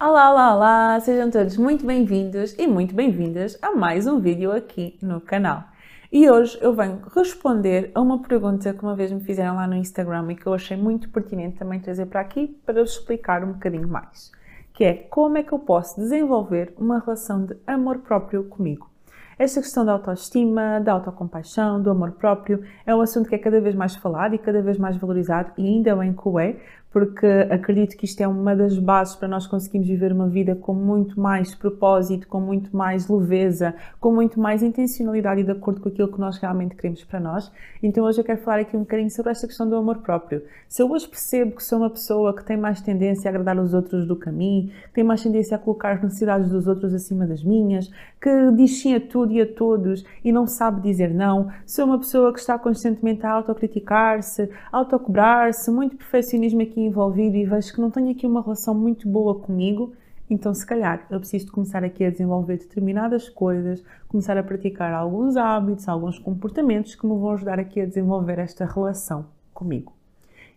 Olá, olá, olá! Sejam todos muito bem-vindos e muito bem-vindas a mais um vídeo aqui no canal. E hoje eu venho responder a uma pergunta que uma vez me fizeram lá no Instagram e que eu achei muito pertinente também trazer para aqui para vos explicar um bocadinho mais, que é como é que eu posso desenvolver uma relação de amor próprio comigo. Esta questão da autoestima, da autocompaixão, do amor próprio é um assunto que é cada vez mais falado e cada vez mais valorizado e ainda bem que o é, porque acredito que isto é uma das bases para nós conseguirmos viver uma vida com muito mais propósito, com muito mais leveza, com muito mais intencionalidade e de acordo com aquilo que nós realmente queremos para nós. Então hoje eu quero falar aqui um bocadinho sobre esta questão do amor próprio. Se eu hoje percebo que sou uma pessoa que tem mais tendência a agradar os outros do que a mim, que tem mais tendência a colocar as necessidades dos outros acima das minhas, que diz sim a tudo e a todos e não sabe dizer não, sou uma pessoa que está constantemente a autocriticar-se, a autocobrar-se, muito perfeccionismo aqui envolvido e vejo que não tenho aqui uma relação muito boa comigo, então se calhar eu preciso começar aqui a desenvolver determinadas coisas, começar a praticar alguns hábitos, alguns comportamentos que me vão ajudar aqui a desenvolver esta relação comigo.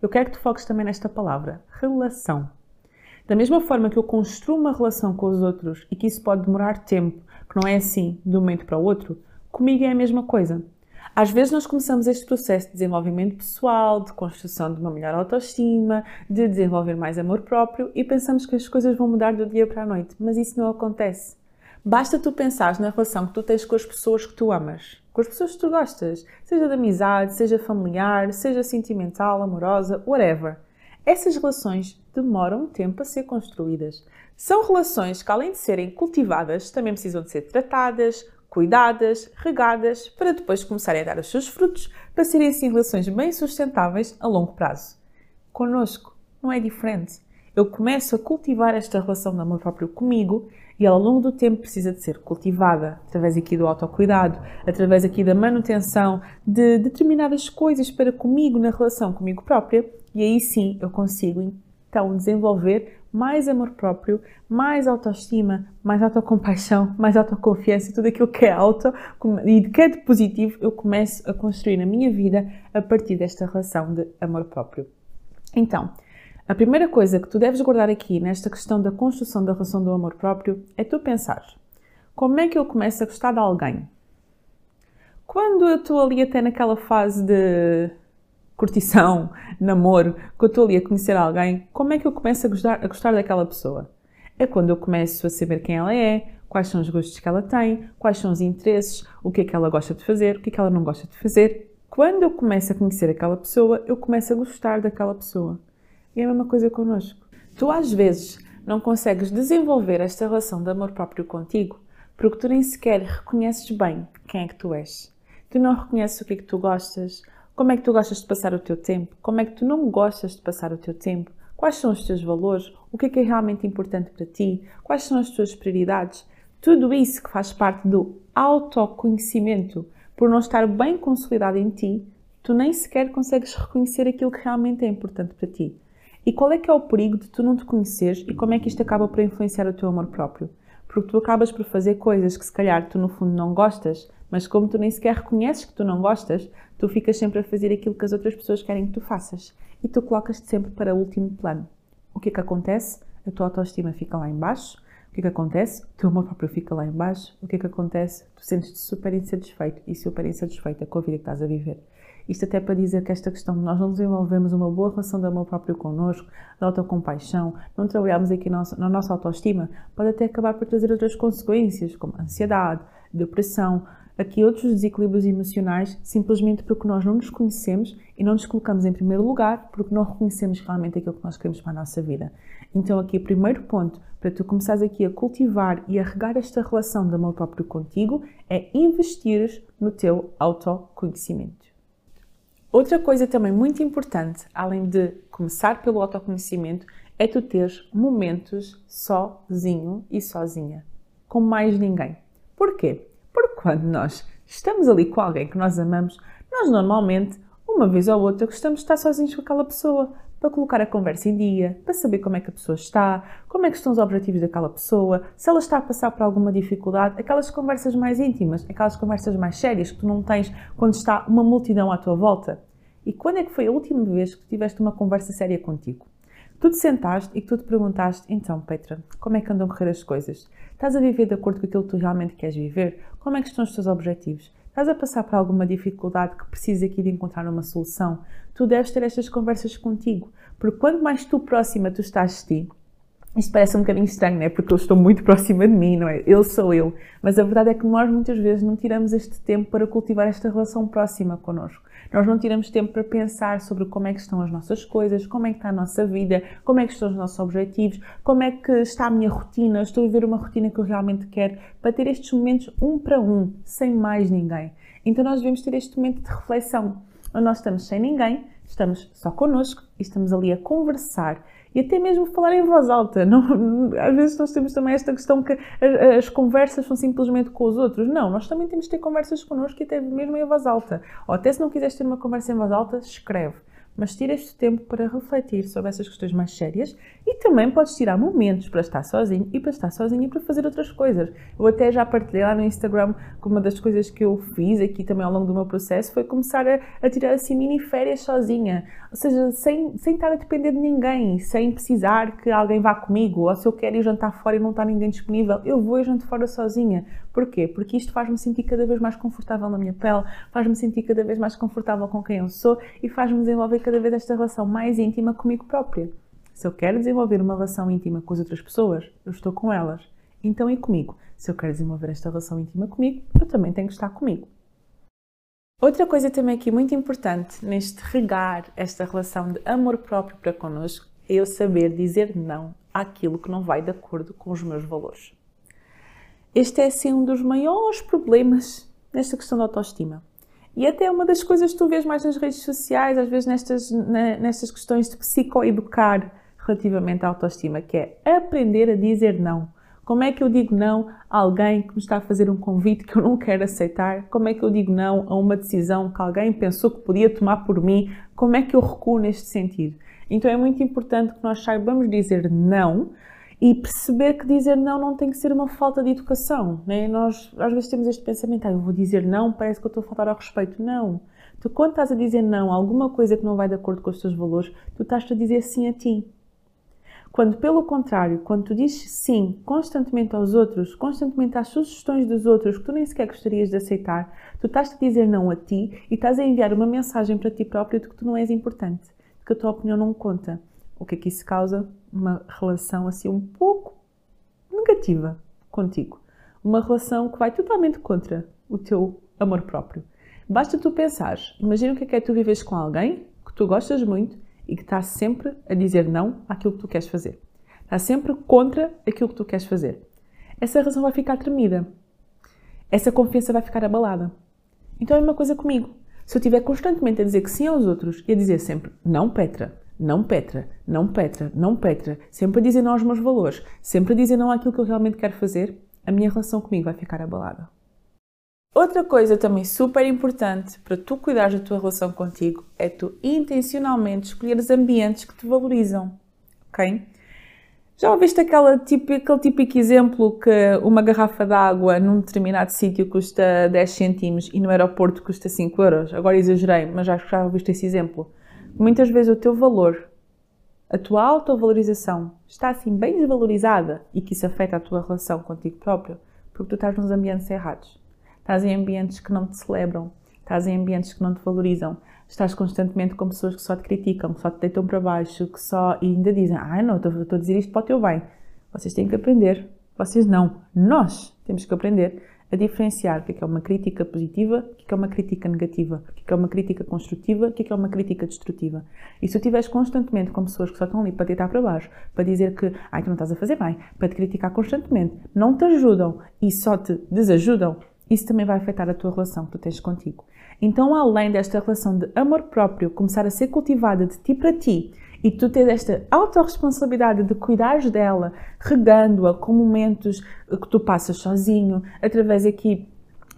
Eu quero que tu foques também nesta palavra, relação. Da mesma forma que eu construo uma relação com os outros e que isso pode demorar tempo, que não é assim de um momento para o outro, comigo é a mesma coisa. Às vezes nós começamos este processo de desenvolvimento pessoal, de construção de uma melhor autoestima, de desenvolver mais amor próprio e pensamos que as coisas vão mudar do dia para a noite, mas isso não acontece. Basta tu pensares na relação que tu tens com as pessoas que tu amas, com as pessoas que tu gostas, seja de amizade, seja familiar, seja sentimental, amorosa, whatever. Essas relações demoram tempo a ser construídas. São relações que, além de serem cultivadas, também precisam de ser tratadas, cuidadas, regadas, para depois começarem a dar os seus frutos, para serem assim relações bem sustentáveis a longo prazo. Conosco não é diferente. Eu começo a cultivar esta relação de amor próprio comigo e ao longo do tempo precisa de ser cultivada através aqui do autocuidado, através aqui da manutenção de determinadas coisas para comigo na relação comigo própria e aí sim eu consigo então desenvolver mais amor próprio, mais autoestima, mais autocompaixão, mais autoconfiança, tudo aquilo que é auto e que é de positivo, eu começo a construir na minha vida a partir desta relação de amor próprio. Então, a primeira coisa que tu deves guardar aqui nesta questão da construção da relação do amor próprio é tu pensar: como é que eu começo a gostar de alguém? Quando eu estou ali até naquela fase de curtição, namoro, que eu estou ali a conhecer alguém, como é que eu começo a gostar, a gostar daquela pessoa? É quando eu começo a saber quem ela é, quais são os gostos que ela tem, quais são os interesses, o que é que ela gosta de fazer, o que é que ela não gosta de fazer. Quando eu começo a conhecer aquela pessoa, eu começo a gostar daquela pessoa. E é a mesma coisa connosco. Tu, às vezes, não consegues desenvolver esta relação de amor próprio contigo porque tu nem sequer reconheces bem quem é que tu és. Tu não reconheces o que é que tu gostas, como é que tu gostas de passar o teu tempo? Como é que tu não gostas de passar o teu tempo? Quais são os teus valores? O que é que é realmente importante para ti? Quais são as tuas prioridades? Tudo isso que faz parte do autoconhecimento, por não estar bem consolidado em ti, tu nem sequer consegues reconhecer aquilo que realmente é importante para ti. E qual é que é o perigo de tu não te conheceres e como é que isto acaba por influenciar o teu amor próprio? Porque tu acabas por fazer coisas que se calhar tu no fundo não gostas, mas como tu nem sequer reconheces que tu não gostas, tu ficas sempre a fazer aquilo que as outras pessoas querem que tu faças e tu colocas-te sempre para o último plano. O que é que acontece? A tua autoestima fica lá embaixo. O que é que acontece? O teu amor próprio fica lá embaixo. O que é que acontece? Tu sentes-te super insatisfeito e super insatisfeita com a vida que estás a viver. Isto até para dizer que esta questão de nós não desenvolvemos uma boa relação de amor próprio connosco, de autocompaixão, não trabalharmos aqui na nossa autoestima, pode até acabar por trazer outras consequências, como ansiedade, depressão, aqui outros desequilíbrios emocionais, simplesmente porque nós não nos conhecemos e não nos colocamos em primeiro lugar porque não reconhecemos realmente aquilo que nós queremos para a nossa vida. Então, aqui, o primeiro ponto para tu começares aqui a cultivar e a regar esta relação de amor próprio contigo é investir no teu autoconhecimento. Outra coisa também muito importante, além de começar pelo autoconhecimento, é tu teres momentos sozinho e sozinha, com mais ninguém. Porquê? Quando nós estamos ali com alguém que nós amamos, nós normalmente, uma vez ou outra, gostamos de estar sozinhos com aquela pessoa, para colocar a conversa em dia, para saber como é que a pessoa está, como é que estão os objetivos daquela pessoa, se ela está a passar por alguma dificuldade, aquelas conversas mais íntimas, aquelas conversas mais sérias que tu não tens quando está uma multidão à tua volta. E quando é que foi a última vez que tiveste uma conversa séria contigo? Tu te sentaste e tu te perguntaste, então, Petra, como é que andam a correr as coisas? Estás a viver de acordo com aquilo que tu realmente queres viver? Como é que estão os teus objetivos? Estás a passar por alguma dificuldade que precisas aqui de encontrar uma solução? Tu deves ter estas conversas contigo, porque quanto mais tu próxima tu estás de ti, isto parece um bocadinho estranho, não é? Porque eu estou muito próxima de mim, não é? Eu sou eu. Mas a verdade é que nós muitas vezes não tiramos este tempo para cultivar esta relação próxima connosco. Nós não tiramos tempo para pensar sobre como é que estão as nossas coisas, como é que está a nossa vida, como é que estão os nossos objetivos, como é que está a minha rotina, estou a viver uma rotina que eu realmente quero, para ter estes momentos um para um, sem mais ninguém. Então nós devemos ter este momento de reflexão, nós estamos sem ninguém, estamos só connosco e estamos ali a conversar e até mesmo falar em voz alta. Não, às vezes nós temos também esta questão que as, as, conversas são simplesmente com os outros. Não, nós também temos de ter conversas connosco e até mesmo em voz alta. Ou até se não quiseres ter uma conversa em voz alta, escreve mas tira este tempo para refletir sobre essas questões mais sérias e também podes tirar momentos para estar sozinho e para estar sozinho e para fazer outras coisas. Eu até já partilhei lá no Instagram que uma das coisas que eu fiz aqui também ao longo do meu processo foi começar a, a tirar assim mini férias sozinha, ou seja, sem, sem estar a depender de ninguém, sem precisar que alguém vá comigo, ou se eu quero ir jantar fora e não está ninguém disponível, eu vou e janto fora sozinha. Porquê? Porque isto faz-me sentir cada vez mais confortável na minha pele, faz-me sentir cada vez mais confortável com quem eu sou e faz-me desenvolver cada vez esta relação mais íntima comigo própria. Se eu quero desenvolver uma relação íntima com as outras pessoas, eu estou com elas. Então e comigo? Se eu quero desenvolver esta relação íntima comigo, eu também tenho que estar comigo. Outra coisa também aqui muito importante neste regar esta relação de amor próprio para connosco é eu saber dizer não àquilo que não vai de acordo com os meus valores. Este é, sim, um dos maiores problemas nesta questão da autoestima. E até uma das coisas que tu vês mais nas redes sociais, às vezes nestas, nestas questões de psicoeducar relativamente à autoestima, que é aprender a dizer não. Como é que eu digo não a alguém que me está a fazer um convite que eu não quero aceitar? Como é que eu digo não a uma decisão que alguém pensou que podia tomar por mim? Como é que eu recuo neste sentido? Então é muito importante que nós saibamos dizer não e perceber que dizer não não tem que ser uma falta de educação. Né? Nós às vezes temos este pensamento, ah, eu vou dizer não, parece que eu estou a faltar ao respeito. Não. Tu, quando estás a dizer não a alguma coisa que não vai de acordo com os teus valores, tu estás a dizer sim a ti. Quando, pelo contrário, quando tu dizes sim constantemente aos outros, constantemente às sugestões dos outros que tu nem sequer gostarias de aceitar, tu estás a dizer não a ti e estás a enviar uma mensagem para ti próprio de que tu não és importante, de que a tua opinião não conta. O que é que isso causa? uma relação assim um pouco negativa contigo. Uma relação que vai totalmente contra o teu amor próprio. Basta tu pensares, imagina o que é que é tu vives com alguém que tu gostas muito e que está sempre a dizer não àquilo que tu queres fazer. Está sempre contra aquilo que tu queres fazer. Essa relação vai ficar tremida. Essa confiança vai ficar abalada. Então é uma coisa comigo. Se eu estiver constantemente a dizer que sim aos outros e a dizer sempre não, Petra, não Petra, não Petra, não Petra, sempre a dizer não aos meus valores, sempre a dizer não àquilo que eu realmente quero fazer, a minha relação comigo vai ficar abalada. Outra coisa também super importante para tu cuidares da tua relação contigo é tu intencionalmente escolheres ambientes que te valorizam, ok? Já ouviste aquela aquele típico exemplo que uma garrafa de água num determinado sítio custa 10 cêntimos e no aeroporto custa 5 euros? Agora exagerei, mas acho que já ouviste esse exemplo. Muitas vezes o teu valor, a tua autovalorização está assim bem desvalorizada e que isso afeta a tua relação contigo próprio, porque tu estás nos ambientes errados. Estás em ambientes que não te celebram, estás em ambientes que não te valorizam, estás constantemente com pessoas que só te criticam, que só te deitam para baixo, que só e ainda dizem: Ah, não, estou, a dizer isto para o teu bem. Vocês têm que aprender. Vocês não. Nós temos que aprender a diferenciar o que é, é uma crítica positiva, o que é uma crítica negativa, o que é uma crítica construtiva, o que é uma crítica destrutiva. E se tu estiveres constantemente com pessoas que só estão ali para deitar para baixo, para dizer que ai, tu não estás a fazer bem, para te criticar constantemente, não te ajudam e só te desajudam, isso também vai afetar a tua relação que tu tens contigo. Então, além desta relação de amor próprio começar a ser cultivada de ti para ti, e tu tens esta autorresponsabilidade de cuidares dela, regando-a com momentos que tu passas sozinho, através aqui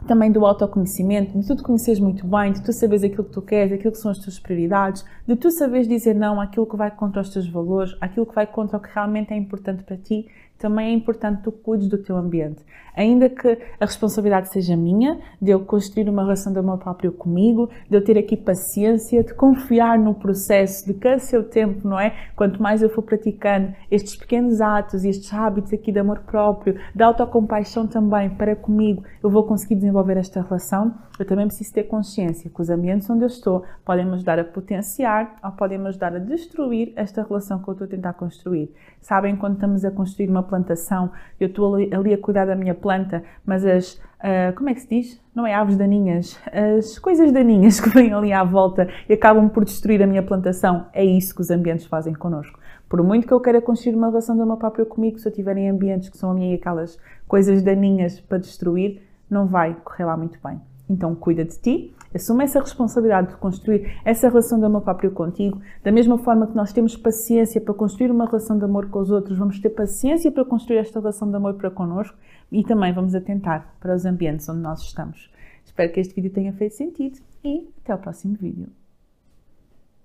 também do autoconhecimento, de tu te conheceres muito bem, de tu saberes aquilo que tu queres, aquilo que são as tuas prioridades, de tu saberes dizer não àquilo que vai contra os teus valores, àquilo que vai contra o que realmente é importante para ti também é importante tu cuides do teu ambiente. Ainda que a responsabilidade seja minha, de eu construir uma relação de amor próprio comigo, de eu ter aqui paciência, de confiar no processo, de que a seu tempo, não é? Quanto mais eu for praticando estes pequenos atos e estes hábitos aqui de amor próprio, de autocompaixão também para comigo, eu vou conseguir desenvolver esta relação. Eu também preciso ter consciência que os ambientes onde eu estou podem me ajudar a potenciar ou podem me ajudar a destruir esta relação que eu estou a tentar construir. Sabem quando estamos a construir uma plantação, eu estou ali, ali a cuidar da minha planta, mas as, uh, como é que se diz? Não é aves daninhas, as coisas daninhas que vêm ali à volta e acabam por destruir a minha plantação, é isso que os ambientes fazem connosco. Por muito que eu queira construir uma relação de uma própria comigo, se eu tiver em ambientes que são a minha aquelas coisas daninhas para destruir, não vai correr lá muito bem. Então cuida de ti, assume essa responsabilidade de construir essa relação de amor próprio contigo, da mesma forma que nós temos paciência para construir uma relação de amor com os outros, vamos ter paciência para construir esta relação de amor para connosco e também vamos atentar para os ambientes onde nós estamos. Espero que este vídeo tenha feito sentido e até o próximo vídeo.